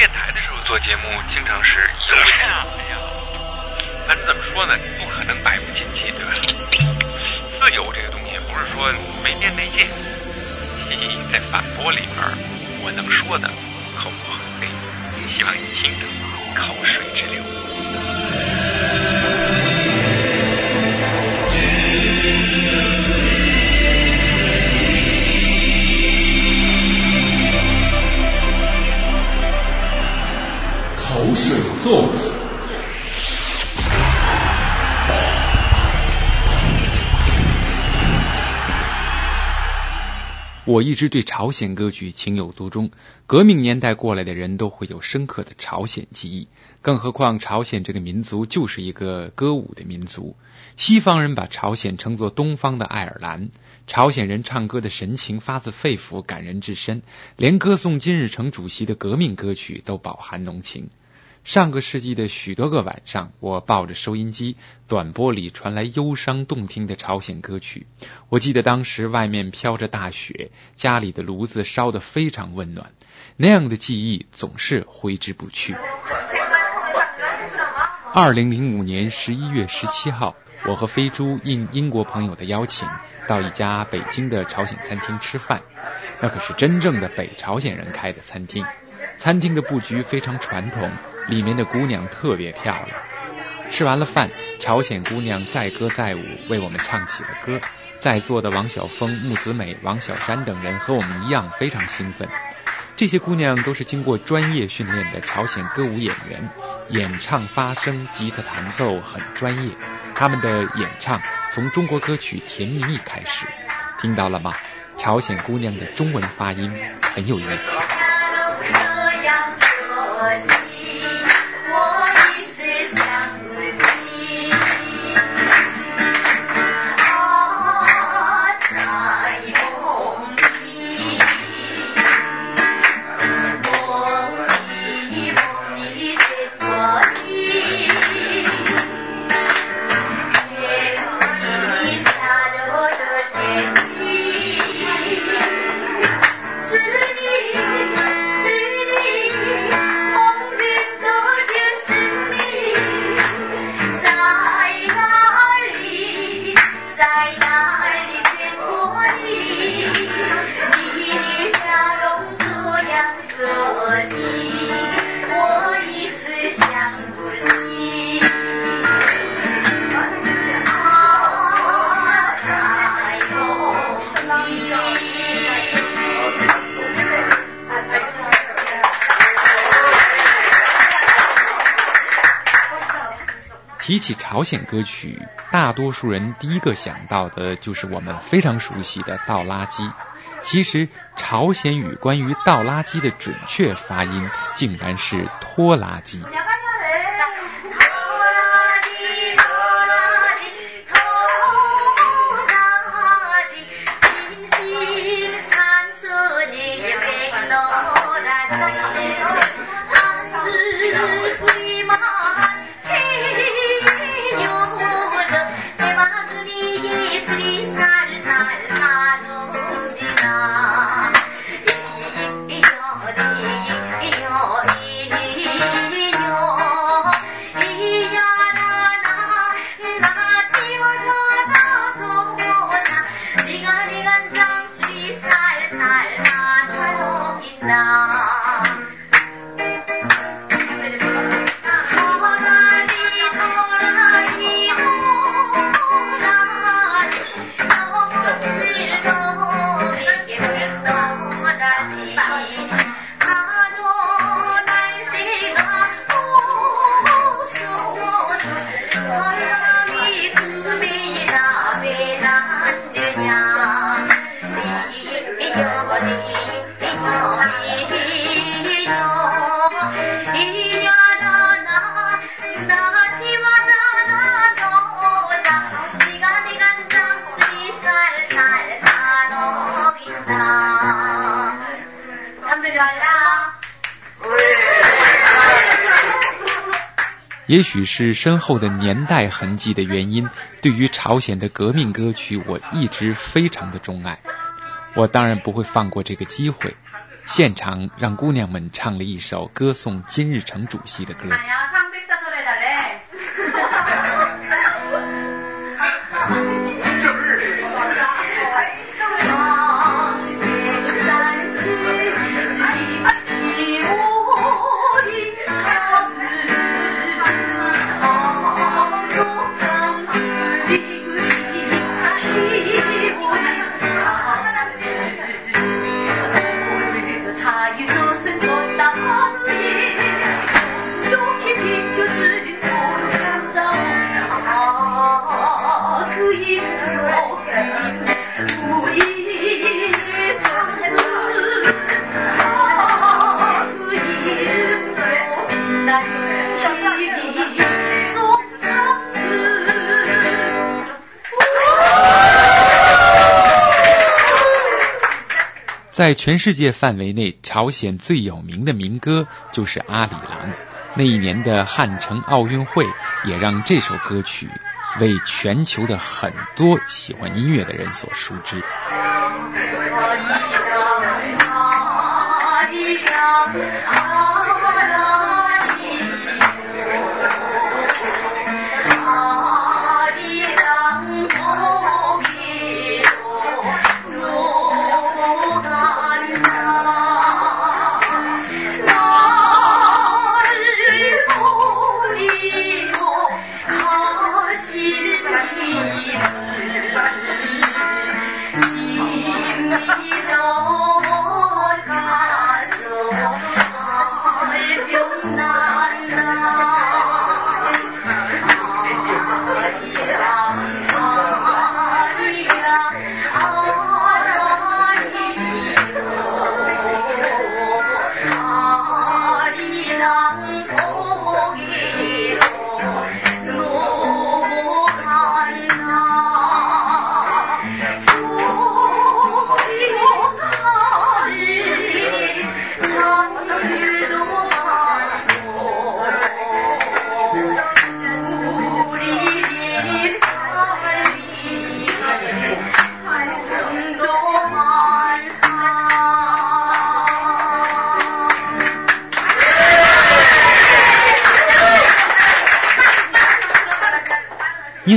电台的时候做节目，经常是哎呀，哎呀，咱怎么说呢？不可能百无禁忌，对吧？自由这个东西，不是说没边没界。嘻嘻，在反驳里边，我能说的口不很黑，希望你听的口水直流。我一直对朝鲜歌曲情有独钟，革命年代过来的人都会有深刻的朝鲜记忆，更何况朝鲜这个民族就是一个歌舞的民族。西方人把朝鲜称作东方的爱尔兰，朝鲜人唱歌的神情发自肺腑，感人至深，连歌颂金日成主席的革命歌曲都饱含浓情。上个世纪的许多个晚上，我抱着收音机，短波里传来忧伤动听的朝鲜歌曲。我记得当时外面飘着大雪，家里的炉子烧得非常温暖，那样的记忆总是挥之不去。二零零五年十一月十七号，我和飞猪应英国朋友的邀请，到一家北京的朝鲜餐厅吃饭，那可是真正的北朝鲜人开的餐厅。餐厅的布局非常传统，里面的姑娘特别漂亮。吃完了饭，朝鲜姑娘载歌载舞，为我们唱起了歌。在座的王晓峰、木子美、王小山等人和我们一样非常兴奋。这些姑娘都是经过专业训练的朝鲜歌舞演员，演唱、发声、吉他弹奏很专业。他们的演唱从中国歌曲《甜蜜蜜》开始，听到了吗？朝鲜姑娘的中文发音很有意思。much. 提起朝鲜歌曲，大多数人第一个想到的就是我们非常熟悉的倒垃圾。其实，朝鲜语关于倒垃圾的准确发音竟然是拖拉机。也许是深厚的年代痕迹的原因，对于朝鲜的革命歌曲，我一直非常的钟爱。我当然不会放过这个机会。现场让姑娘们唱了一首歌颂金日成主席的歌。在全世界范围内，朝鲜最有名的民歌就是《阿里郎》。那一年的汉城奥运会也让这首歌曲为全球的很多喜欢音乐的人所熟知。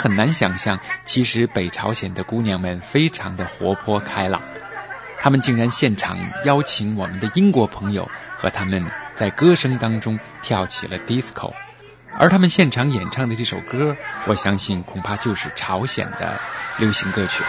很难想象，其实北朝鲜的姑娘们非常的活泼开朗，她们竟然现场邀请我们的英国朋友和他们在歌声当中跳起了 disco，而他们现场演唱的这首歌，我相信恐怕就是朝鲜的流行歌曲。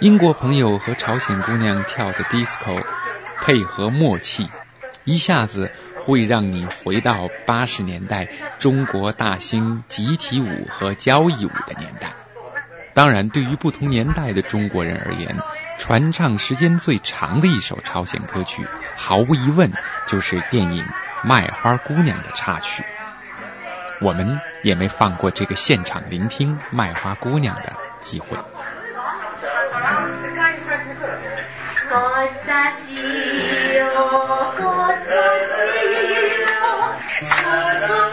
英国朋友和朝鲜姑娘跳的 disco，配合默契，一下子会让你回到八十年代中国大兴集体舞和交谊舞的年代。当然，对于不同年代的中国人而言，传唱时间最长的一首朝鲜歌曲，毫无疑问就是电影《卖花姑娘》的插曲。我们也没放过这个现场聆听《卖花姑娘》的机会。Cosa sia, cosa sia.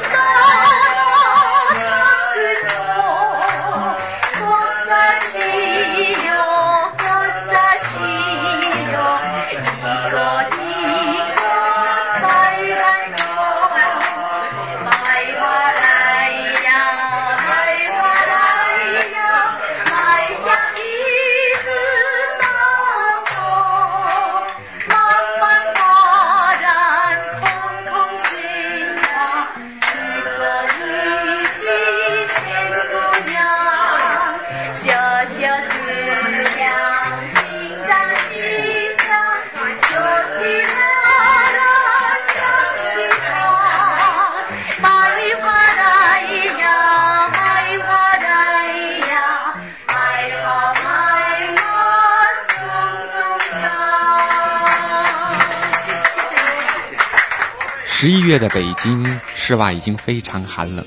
十一月的北京，室外已经非常寒冷。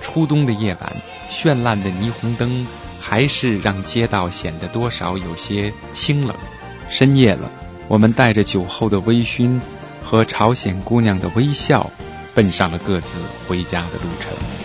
初冬的夜晚，绚烂的霓虹灯还是让街道显得多少有些清冷。深夜了，我们带着酒后的微醺和朝鲜姑娘的微笑，奔上了各自回家的路程。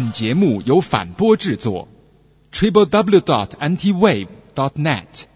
本节目由反播制作，triple w dot anti wave dot net。